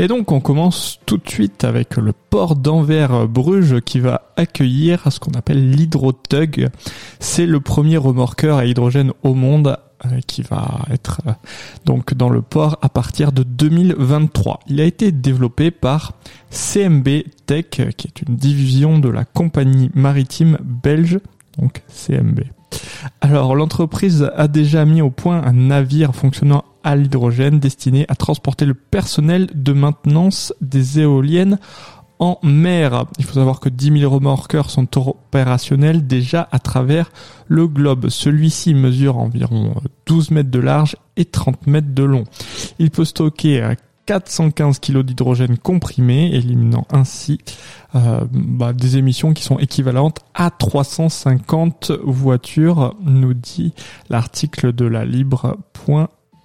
Et donc on commence tout de suite avec le port d'Anvers-Bruges qui va accueillir ce qu'on appelle l'hydrotug. C'est le premier remorqueur à hydrogène au monde euh, qui va être euh, donc dans le port à partir de 2023. Il a été développé par CMB Tech, qui est une division de la compagnie maritime belge, donc CMB. Alors l'entreprise a déjà mis au point un navire fonctionnant à l'hydrogène destiné à transporter le personnel de maintenance des éoliennes en mer. Il faut savoir que 10 000 remorqueurs sont opérationnels déjà à travers le globe. Celui-ci mesure environ 12 mètres de large et 30 mètres de long. Il peut stocker 415 kg d'hydrogène comprimé, éliminant ainsi euh, bah, des émissions qui sont équivalentes à 350 voitures, nous dit l'article de la